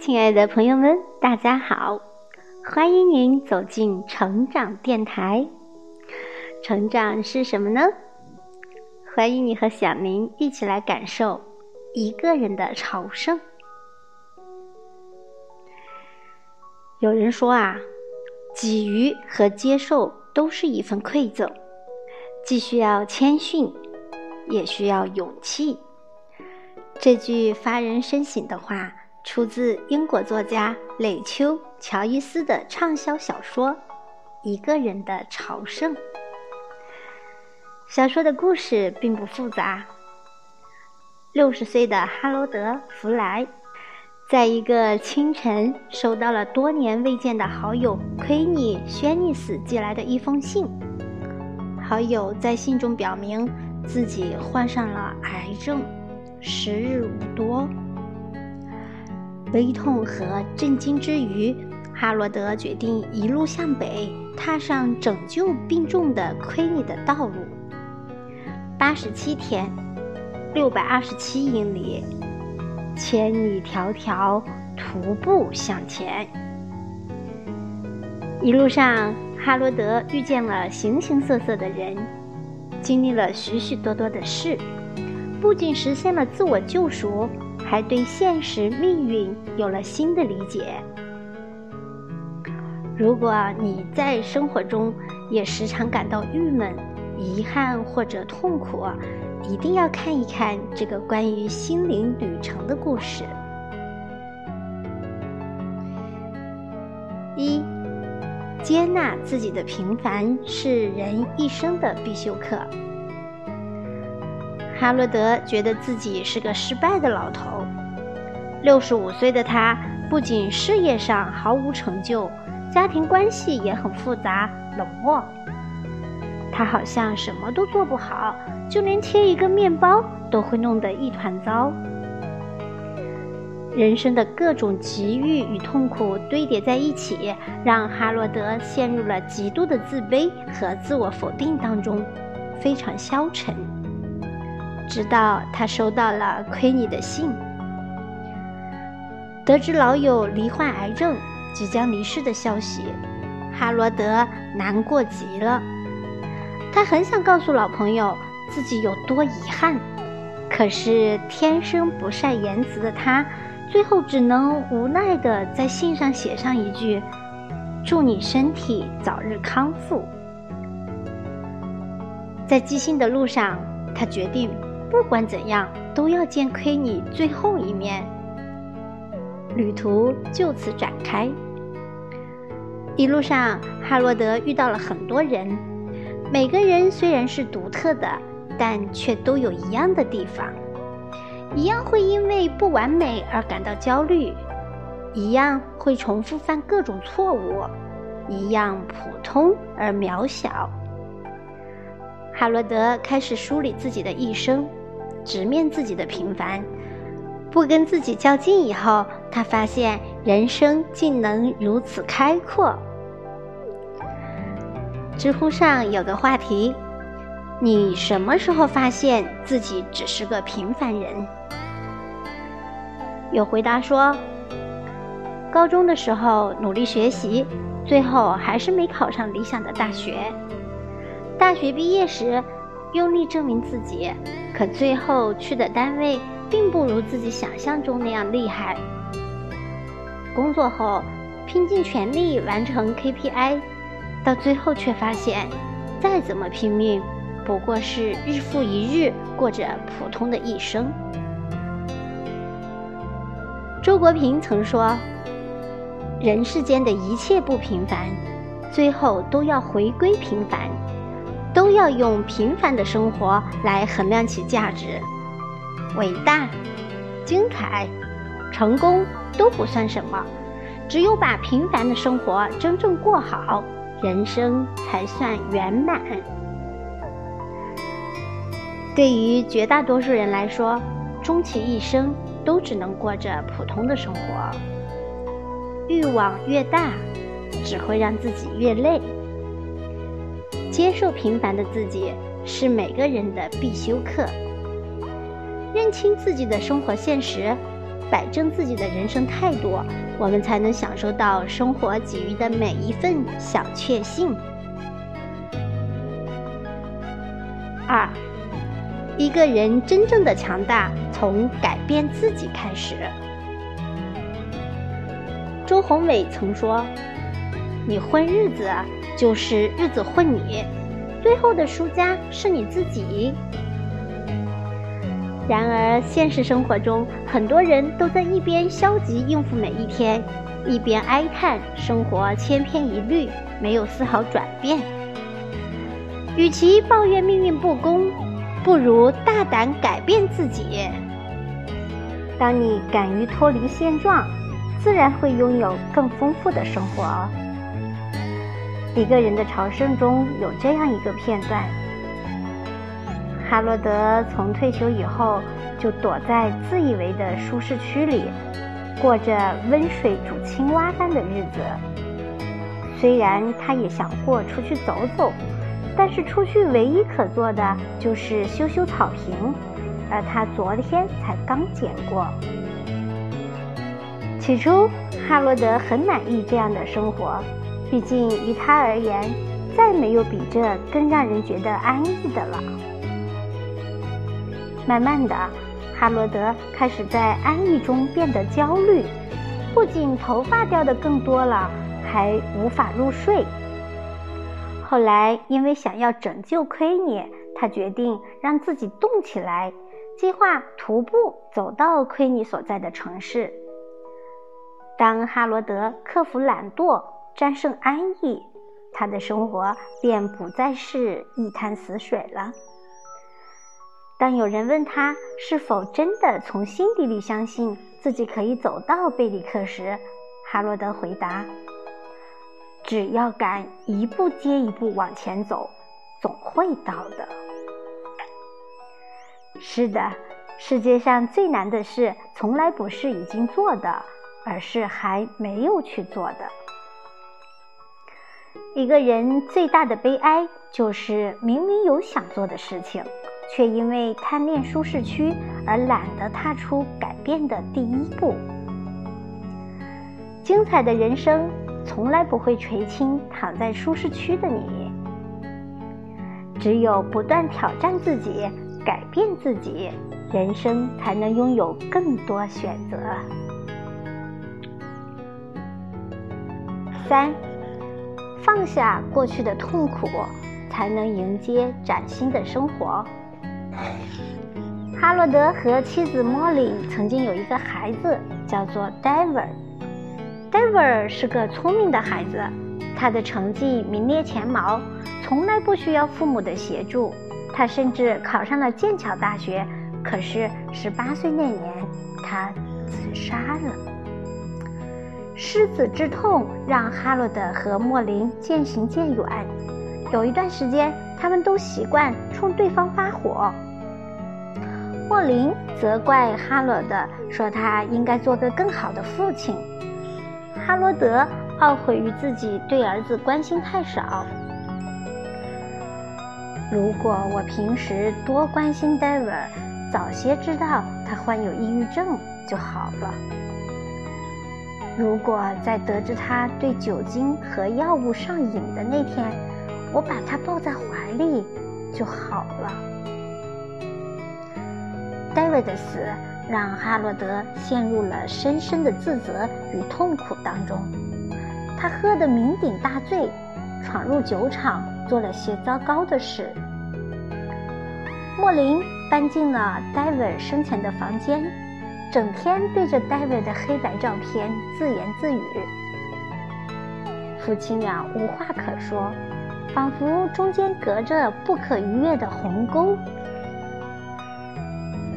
亲爱的朋友们，大家好！欢迎您走进成长电台。成长是什么呢？欢迎你和小明一起来感受一个人的朝圣。有人说啊，给予和接受都是一份馈赠，既需要谦逊，也需要勇气。这句发人深省的话。出自英国作家磊秋·乔伊斯的畅销小说《一个人的朝圣》。小说的故事并不复杂。六十岁的哈罗德·弗莱，在一个清晨收到了多年未见的好友奎尼·轩尼斯寄来的一封信。好友在信中表明自己患上了癌症，时日无多。悲痛和震惊之余，哈罗德决定一路向北，踏上拯救病重的奎尼的道路。八十七天，六百二十七英里，千里迢迢徒步向前。一路上，哈罗德遇见了形形色色的人，经历了许许多多的事，不仅实现了自我救赎。还对现实命运有了新的理解。如果你在生活中也时常感到郁闷、遗憾或者痛苦，一定要看一看这个关于心灵旅程的故事。一，接纳自己的平凡是人一生的必修课。哈罗德觉得自己是个失败的老头。六十五岁的他，不仅事业上毫无成就，家庭关系也很复杂、冷漠。他好像什么都做不好，就连切一个面包都会弄得一团糟。人生的各种机遇与痛苦堆叠在一起，让哈罗德陷入了极度的自卑和自我否定当中，非常消沉。直到他收到了奎尼的信，得知老友罹患癌症，即将离世的消息，哈罗德难过极了。他很想告诉老朋友自己有多遗憾，可是天生不善言辞的他，最后只能无奈地在信上写上一句：“祝你身体早日康复。”在寄信的路上，他决定。不管怎样，都要见亏你最后一面。旅途就此展开。一路上，哈罗德遇到了很多人，每个人虽然是独特的，但却都有一样的地方：一样会因为不完美而感到焦虑，一样会重复犯各种错误，一样普通而渺小。哈罗德开始梳理自己的一生。直面自己的平凡，不跟自己较劲以后，他发现人生竟能如此开阔。知乎上有个话题：你什么时候发现自己只是个平凡人？有回答说，高中的时候努力学习，最后还是没考上理想的大学。大学毕业时。用力证明自己，可最后去的单位并不如自己想象中那样厉害。工作后拼尽全力完成 KPI，到最后却发现，再怎么拼命，不过是日复一日过着普通的一生。周国平曾说：“人世间的一切不平凡，最后都要回归平凡。”都要用平凡的生活来衡量其价值，伟大、精彩、成功都不算什么，只有把平凡的生活真正过好，人生才算圆满。对于绝大多数人来说，终其一生都只能过着普通的生活，欲望越大，只会让自己越累。接受平凡的自己是每个人的必修课。认清自己的生活现实，摆正自己的人生态度，我们才能享受到生活给予的每一份小确幸。二，一个人真正的强大从改变自己开始。周宏伟曾说：“你混日子，就是日子混你，最后的输家是你自己。”然而，现实生活中，很多人都在一边消极应付每一天，一边哀叹生活千篇一律，没有丝毫转变。与其抱怨命运不公，不如大胆改变自己。当你敢于脱离现状，自然会拥有更丰富的生活。一个人的朝圣中有这样一个片段。哈罗德从退休以后就躲在自以为的舒适区里，过着温水煮青蛙般的日子。虽然他也想过出去走走，但是出去唯一可做的就是修修草坪，而他昨天才刚剪过。起初，哈罗德很满意这样的生活，毕竟于他而言，再没有比这更让人觉得安逸的了。慢慢的，哈罗德开始在安逸中变得焦虑，不仅头发掉的更多了，还无法入睡。后来，因为想要拯救奎尼，他决定让自己动起来，计划徒步走到奎尼所在的城市。当哈罗德克服懒惰，战胜安逸，他的生活便不再是一潭死水了。当有人问他是否真的从心底里相信自己可以走到贝里克时，哈罗德回答：“只要敢一步接一步往前走，总会到的。”是的，世界上最难的事，从来不是已经做的，而是还没有去做的。一个人最大的悲哀，就是明明有想做的事情。却因为贪恋舒适区而懒得踏出改变的第一步。精彩的人生从来不会垂青躺在舒适区的你，只有不断挑战自己、改变自己，人生才能拥有更多选择。三，放下过去的痛苦，才能迎接崭新的生活。哈罗德和妻子莫莉曾经有一个孩子，叫做 daver。daver 是个聪明的孩子，他的成绩名列前茅，从来不需要父母的协助。他甚至考上了剑桥大学。可是十八岁那年，他自杀了。失子之痛让哈罗德和莫林渐行渐远。有一段时间，他们都习惯冲对方发火。莫林责怪哈罗德，说他应该做个更好的父亲。哈罗德懊悔于自己对儿子关心太少。如果我平时多关心戴维尔，早些知道他患有抑郁症就好了。如果在得知他对酒精和药物上瘾的那天，我把他抱在怀里就好了。戴维的死让哈罗德陷入了深深的自责与痛苦当中。他喝得酩酊大醉，闯入酒厂，做了些糟糕的事。莫林搬进了戴维生前的房间，整天对着戴维的黑白照片自言自语。夫妻俩无话可说，仿佛中间隔着不可逾越的鸿沟。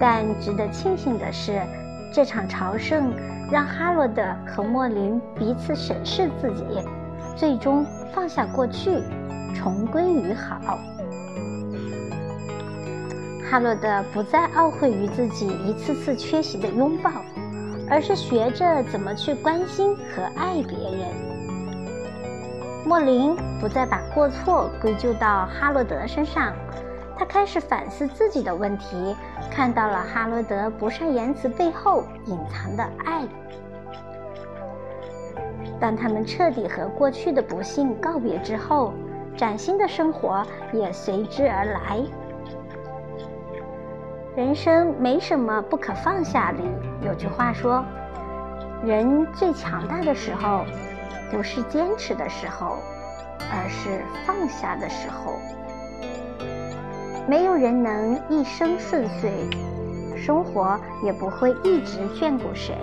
但值得庆幸的是，这场朝圣让哈罗德和莫林彼此审视自己，最终放下过去，重归于好。哈罗德不再懊悔于自己一次次缺席的拥抱，而是学着怎么去关心和爱别人。莫林不再把过错归咎到哈罗德身上。他开始反思自己的问题，看到了哈罗德不善言辞背后隐藏的爱。当他们彻底和过去的不幸告别之后，崭新的生活也随之而来。人生没什么不可放下里有句话说：“人最强大的时候，不是坚持的时候，而是放下的时候。”没有人能一生顺遂，生活也不会一直眷顾谁。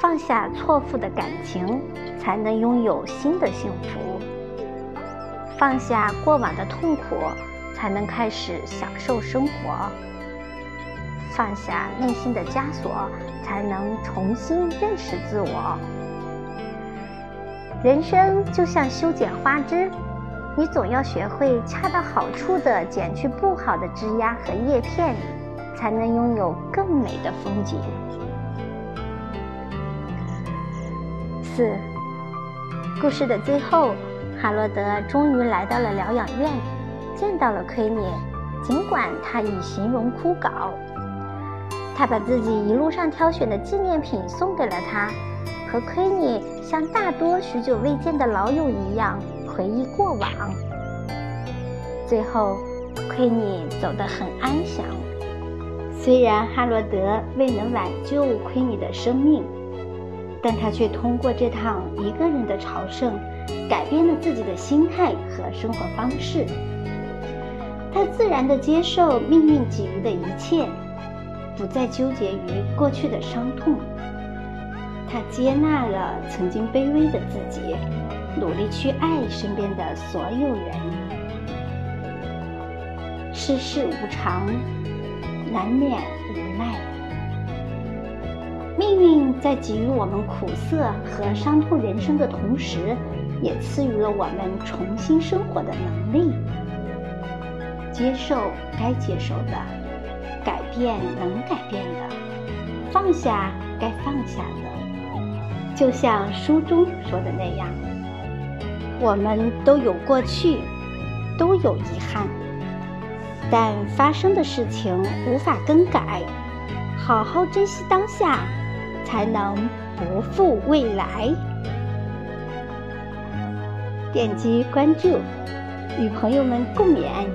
放下错付的感情，才能拥有新的幸福；放下过往的痛苦，才能开始享受生活；放下内心的枷锁，才能重新认识自我。人生就像修剪花枝，你总要学会恰到好处地剪去不好的枝丫和叶片，才能拥有更美的风景。四，故事的最后，哈罗德终于来到了疗养院，见到了奎尼。尽管他已形容枯槁，他把自己一路上挑选的纪念品送给了他，和奎尼像大多许久未见的老友一样回忆过往。最后，奎尼走得很安详。虽然哈罗德未能挽救奎尼的生命。但他却通过这趟一个人的朝圣，改变了自己的心态和生活方式。他自然地接受命运给予的一切，不再纠结于过去的伤痛。他接纳了曾经卑微的自己，努力去爱身边的所有人。世事无常，难免无奈。命运在给予我们苦涩和伤痛人生的同时，也赐予了我们重新生活的能力。接受该接受的，改变能改变的，放下该放下的。就像书中说的那样，我们都有过去，都有遗憾，但发生的事情无法更改。好好珍惜当下。才能不负未来。点击关注，与朋友们共勉，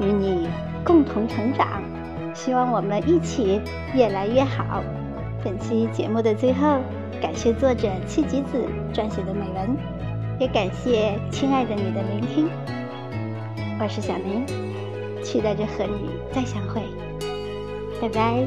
与你共同成长。希望我们一起越来越好。本期节目的最后，感谢作者七吉子撰写的美文，也感谢亲爱的你的聆听。我是小林，期待着和你再相会。拜拜。